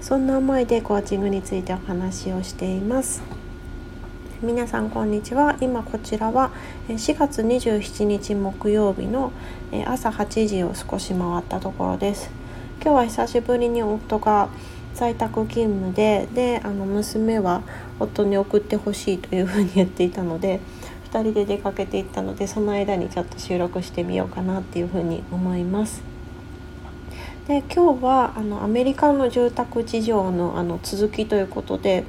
そんな思いでコーチングについてお話をしています。皆さんこんにちは。今こちらは4月27日木曜日の朝8時を少し回ったところです。今日は久しぶりに夫が在宅勤務でであの娘は夫に送ってほしいというふうに言っていたので2人で出かけていったのでその間にちょっと収録してみようかなっていうふうに思います。で今日はあのアメリカの住宅事情のあの続きということで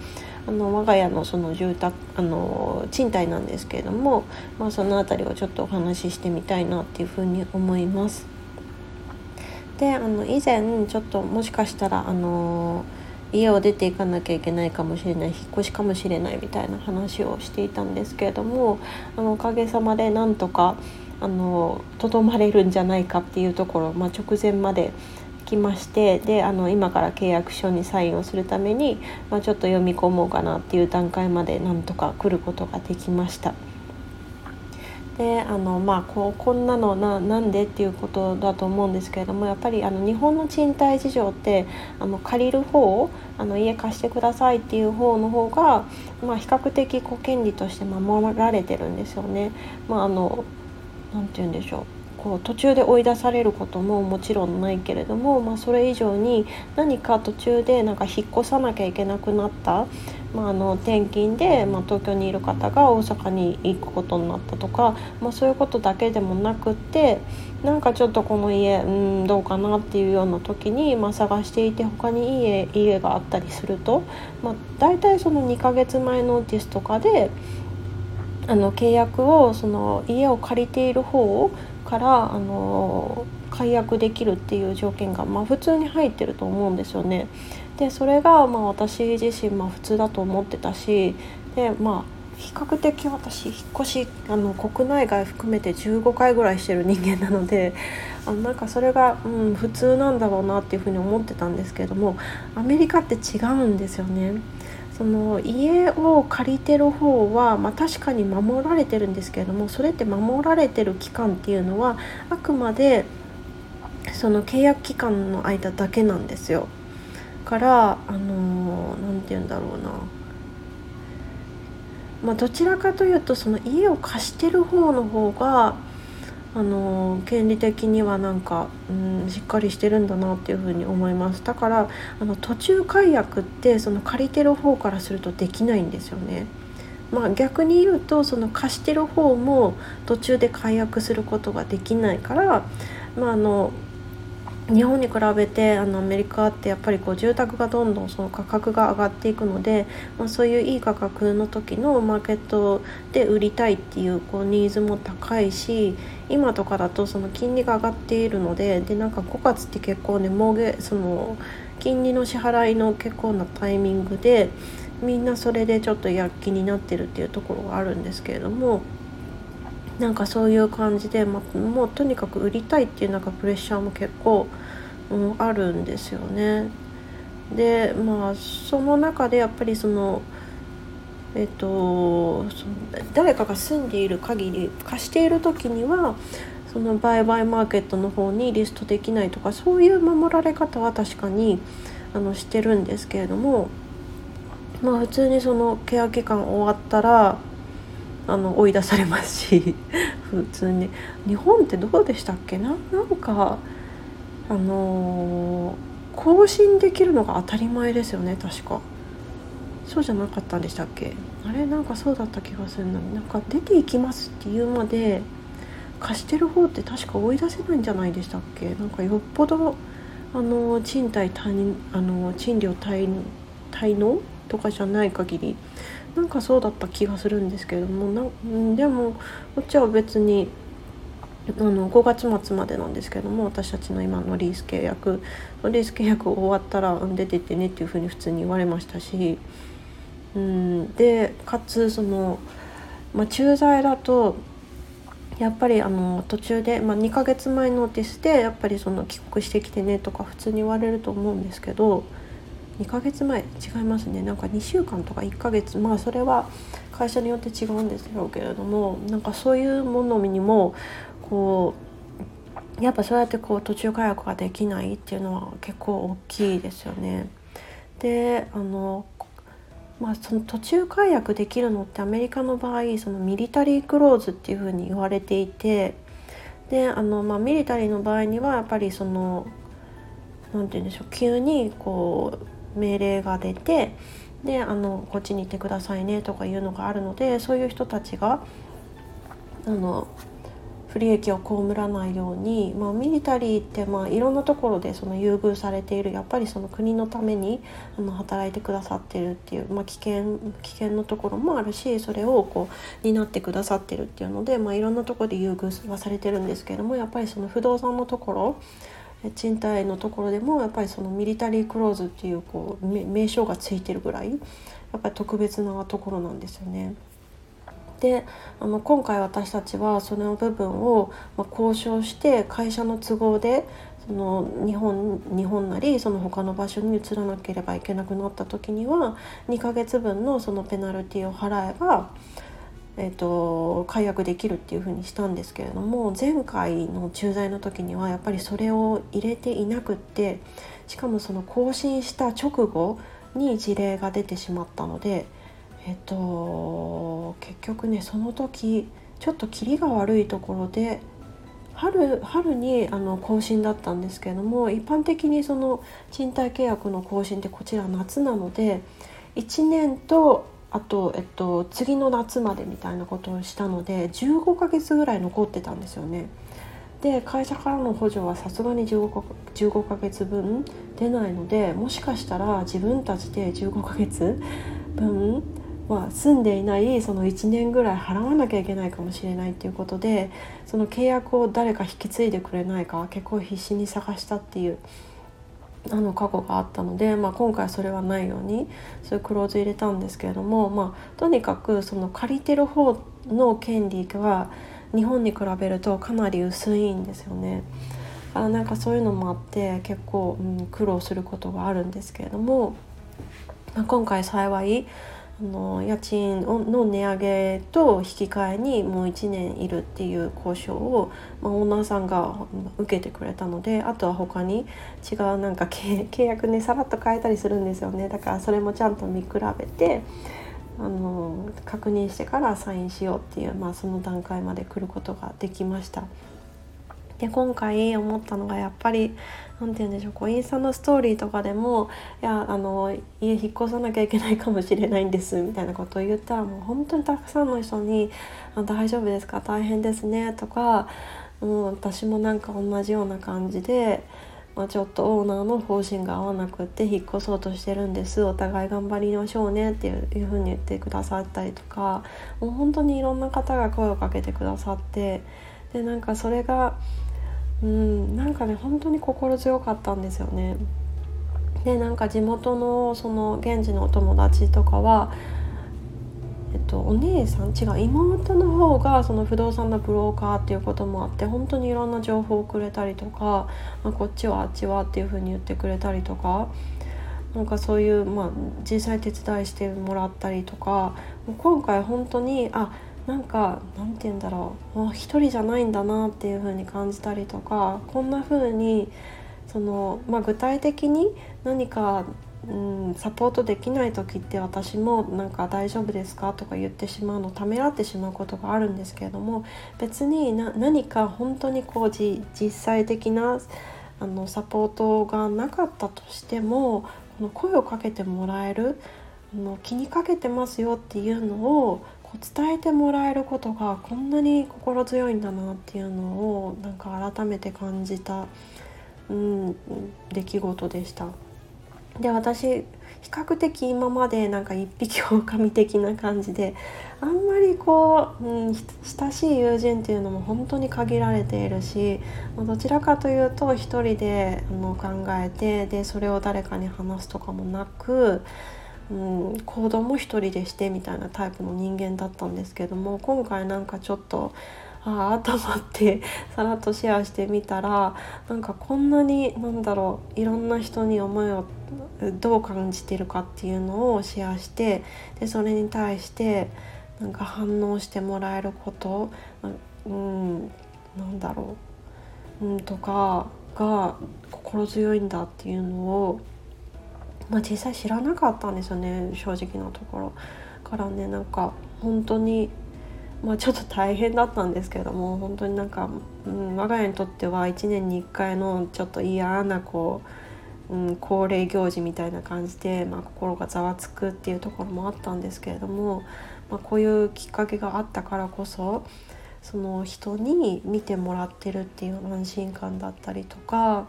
あの我が家のその住宅あの賃貸なんですけれども、まあ、その辺りをちょっとお話ししてみたいなっていうふうに思います。であの以前ちょっともしかしたらあの家を出ていかなきゃいけないかもしれない引っ越しかもしれないみたいな話をしていたんですけれどもあのおかげさまでなんとかとどまれるんじゃないかっていうところ、まあ、直前まできましてであの今から契約書にサインをするために、まあ、ちょっと読み込もうかなっていう段階までなんとか来ることができました。であのまあこうこんなのななんでっていうことだと思うんですけれどもやっぱりあの日本の賃貸事情ってあの借りる方あの家貸してくださいっていう方の方が、まあ、比較的こう権利として守られてるんですよね。まあ、あのなて言うんでしょうこう途中で追い出されることももちろんないけれども、まあ、それ以上に何か途中でなんか引っ越さなきゃいけなくなった、まあ、あの転勤で、まあ、東京にいる方が大阪に行くことになったとか、まあ、そういうことだけでもなくってなんかちょっとこの家うんどうかなっていうような時に、まあ、探していて他にいい家があったりすると、まあ、大体その2ヶ月前のオーティスとかであの契約をその家を借りている方をからあの解約できるっていう条件が、まあ、普通に入ってると思うんですよね。でそれがまあ私自身まあ普通だと思ってたしでまあ比較的私引っ越しあの国内外含めて15回ぐらいしてる人間なのであのなんかそれが、うん、普通なんだろうなっていうふうに思ってたんですけれどもアメリカって違うんですよね。その家を借りてる方は、まあ、確かに守られてるんですけれどもそれって守られてる期間っていうのはあくまでその契約期間の間だけなんですよ。からあの何て言うんだろうなまあ、どちらかというとその家を貸してる方の方があの権利的にはなんか、うん、しっかりしてるんだなっていうふうに思いますだからあの途中解約ってその借りてる方からするとできないんですよね。まあ、逆に言うとその貸してる方も途中で解約することができないから、まあ、あの日本に比べてあのアメリカってやっぱりこう住宅がどんどんその価格が上がっていくので、まあ、そういういい価格の時のマーケットで売りたいっていうこうニーズも高いし今とかだとその金利が上がっているのででなんか5月って結構ねもうげその金利の支払いの結構なタイミングでみんなそれでちょっと躍起になってるっていうところがあるんですけれども。なんかそういう感じで、ま、もうとにかく売りたいっていうなんかプレッシャーも結構、うん、あるんですよね。でまあその中でやっぱりそのえっと誰かが住んでいる限り貸している時にはその売買マーケットの方にリストできないとかそういう守られ方は確かにあのしてるんですけれどもまあ普通にそのケア期間終わったらあの追い出されますし 普通に。日本ってどうでしたっけな？なんかあの、更新できるのが当たり前ですよね確か。そうじゃなかったんでしたっけ？あれ？なんかそうだった気がするななんか出ていきますっていうまで貸してる方って確か追い出せないんじゃないでしたっけ？なんかよっぽどあの賃貸あの賃料滞納とかじゃない限りなんかそうだった気がするんですけれどもなでもこっちは別にあの5月末までなんですけども私たちの今のリース契約リース契約終わったら出てってねっていうふうに普通に言われましたしうんでかつその、まあ、駐在だとやっぱりあの途中で、まあ、2ヶ月前ノーティスでやっぱりその帰国してきてねとか普通に言われると思うんですけど2ヶ月前？違いますね。なんか2週間とか1ヶ月。まあそれは会社によって違うんですろうけれどもなんかそういうものにもこうやっぱそうやってこう途中解約ができないっていうのは結構大きいですよね。であのまあ、その途中解約できるのってアメリカの場合そのミリタリークローズっていうふうに言われていてであの、まあ、ミリタリーの場合にはやっぱりその何て言うんでしょう急にこう命令が出てであのこっちに行ってくださいねとかいうのがあるのでそういう人たちがあの不利益を被らないように、まあ、ミリタリーってまあいろんなところでその優遇されているやっぱりその国のためにあの働いてくださってるっていう、まあ、危険危険のところもあるしそれをこう担ってくださってるっていうので、まあ、いろんなところで優遇はされてるんですけどもやっぱりその不動産のところ賃貸のところでもやっぱりそのミリタリークローズっていうこう名称がついてるぐらいやっぱり特別なところなんですよね。であの今回私たちはその部分を、交渉して会社の都合でその日本日本なりその他の場所に移らなければいけなくなった時には2ヶ月分のそのペナルティを払えば、えーと、解約できるっていうふうにしたんですけれども前回の駐在の時にはやっぱりそれを入れていなくってしかもその更新した直後に事例が出てしまったので。えっと結局ねその時ちょっとキリが悪いところで春春にあの更新だったんですけれども一般的にその賃貸契約の更新ってこちら夏なので1年とあと、えっと、次の夏までみたいなことをしたので15ヶ月ぐらい残ってたんですよね。で会社からの補助はさすがに 15, 15ヶ月分出ないのでもしかしたら自分たちで15ヶ月分まあ、住んでいないその1年ぐらい払わなきゃいけないかもしれないっていうことでその契約を誰か引き継いでくれないか結構必死に探したっていうあの過去があったので、まあ、今回それはないようにそういうクローズ入れたんですけれども、まあ、とにかくその借りてる方の権利は日本に比べるとかなり薄いんですよね。あなんかそういうのもあって結構、うん、苦労することがあるんですけれども、まあ、今回幸いあの家賃の値上げと引き換えにもう1年いるっていう交渉を、まあ、オーナーさんが受けてくれたのであとは他に違うなんか 契約ねさらっと変えたりするんですよねだからそれもちゃんと見比べてあの確認してからサインしようっていう、まあ、その段階まで来ることができました。で今回思ったのがやっぱり何て言うんでしょうこうインスタのストーリーとかでも「いやあの家引っ越さなきゃいけないかもしれないんです」みたいなことを言ったらもう本当にたくさんの人に「あ大丈夫ですか？大変ですね」とか、うん、私もなんか同じような感じで。まあ、ちょっとオーナーの方針が合わなくって引っ越そうとしてるんですお互い頑張りましょうねっていうふうに言ってくださったりとかもう本当にいろんな方が声をかけてくださってでなんかそれがうんなんかね本当に心強かったんですよね。でなんか地元のその現地のお友達とかはえっと、お姉さん違う妹の方がその不動産のブローカーっていうこともあって本当にいろんな情報をくれたりとか、まあ、こっちはあっちはっていうふうに言ってくれたりとかなんかそういう、まあ、実際手伝いしてもらったりとか今回本当にあなんかなんて言うんだろう。一人じゃないんだなっていう風に感じたりとかこんな風にそのまあ、具体的に何か、うん、サポートできない時って私もなんか大丈夫ですかとか言ってしまうのためらってしまうことがあるんですけれども別に何か本当にこう実際的なあのサポートがなかったとしてもこの声をかけてもらえるあの気にかけてますよっていうのをこう伝えてもらえることがこんなに心強いんだなっていうのをなんか改めて感じた、うん、出来事でした。で私比較的今までなんか一匹狼的な感じであんまりこう、うん、親しい友人っていうのも本当に限られているしどちらかというと一人であの考えてでそれを誰かに話すとかもなく、うん、行動も一人でしてみたいなタイプの人間だったんですけども今回なんかちょっと。ああと思って さらっとシェアしてみたらなんかこんなになんだろういろんな人に思いをどう感じてるかっていうのをシェアしてでそれに対してなんか反応してもらえることうんなんだろう、うん、とかが心強いんだっていうのを、まあ、実際知らなかったんですよね正直なところ。からねなんか本当にまあ、ちょっと大変だったんですけども本当になんか、うん、我が家にとっては1年に1回のちょっと嫌なこう、うん、恒例行事みたいな感じで、まあ、心がざわつくっていうところもあったんですけれども、まあ、こういうきっかけがあったからこそその人に見てもらってるっていう安心感だったりとか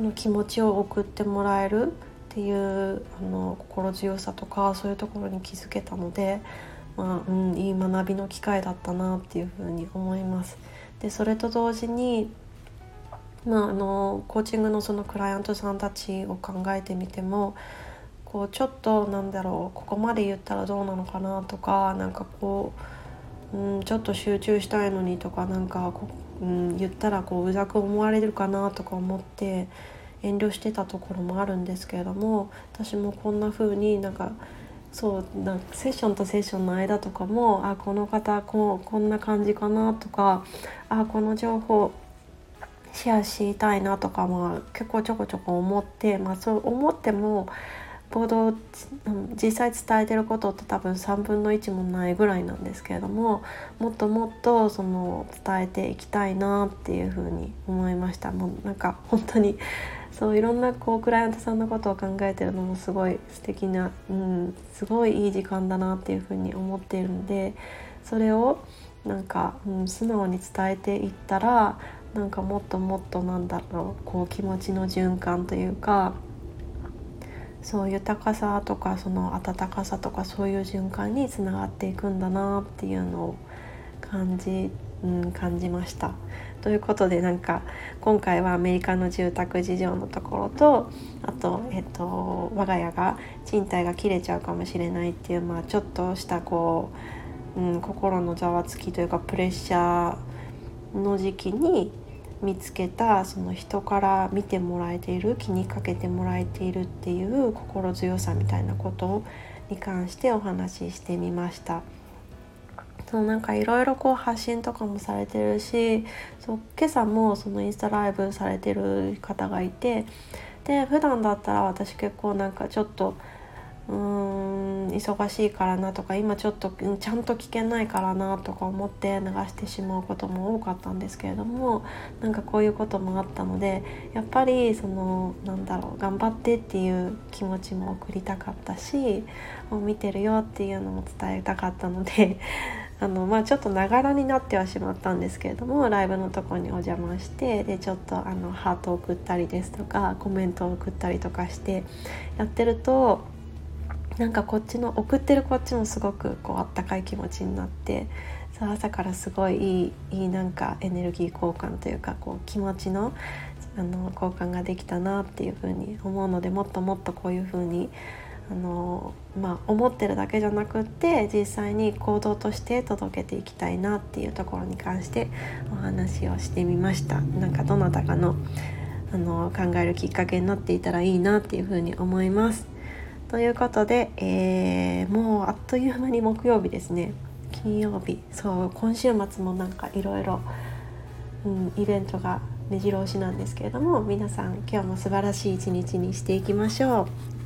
その気持ちを送ってもらえるっていうあの心強さとかそういうところに気づけたので。まあうん、いい学びの機会だったなっていうふうに思います。でそれと同時にまあ、あのコーチングのそのクライアントさんたちを考えてみてもこうちょっとなんだろうここまで言ったらどうなのかなとかなんかこう、うん、ちょっと集中したいのにとかなんかこう、うん、言ったらこううざく思われるかなとか思って遠慮してたところもあるんですけれども私もこんな風になんかそうなんかセッションとセッションの間とかもあこの方こうこんな感じかなとかあこの情報シェアしたいなとかも結構ちょこちょこ思って、まあ、そう思ってもボード実際伝えてることって多分3分の1もないぐらいなんですけれどももっともっとその伝えていきたいなっていうふうに思いました。もうなんか本当にそういろんなこうクライアントさんのことを考えてるのもすごい素敵な、うん、すごいいい時間だなっていうふうに思っているのでそれをなんか、うん、素直に伝えていったらなんかもっともっとなんだろうこう気持ちの循環というかそう豊かさとかその温かさとかそういう循環につながっていくんだなっていうのを感じうん、感じました。ということでなんか今回はアメリカの住宅事情のところとあと、えっと、我が家が賃貸が切れちゃうかもしれないっていう、まあ、ちょっとしたこう、うん、心のざわつきというかプレッシャーの時期に見つけたその人から見てもらえている気にかけてもらえているっていう心強さみたいなことに関してお話ししてみました。そうなんかいろいろこう発信とかもされてるしそう今朝もそのインスタライブされてる方がいてで普段だったら私結構なんかちょっとうーん忙しいからなとか今ちょっとちゃんと聞けないからなとか思って流してしまうことも多かったんですけれどもなんかこういうこともあったのでやっぱりそのなんだろう頑張ってっていう気持ちも送りたかったしもう見てるよっていうのも伝えたかったので あのまあ、ちょっとながらになってはしまったんですけれどもライブのとこにお邪魔してでちょっとあのハートを送ったりですとかコメントを送ったりとかしてやってるとなんかこっちの送ってるこっちもすごくこうあったかい気持ちになってさ朝からすごいいいいいなんかエネルギー交換というかこう気持ちのあの交換ができたなっていうふうに思うのでもっともっとこういうふうにあのまあ、思ってるだけじゃなくって実際に行動として届けていきたいなっていうところに関してお話をしてみました。なんかどなたかのあの考えるきっかけになっていたらいいなっていうふうに思います。ということで、えー、もうあっという間に木曜日ですね。金曜日。そう今週末もなんかいろいろイベントが目白押しなんですけれども皆さん今日も素晴らしい一日にしていきましょう。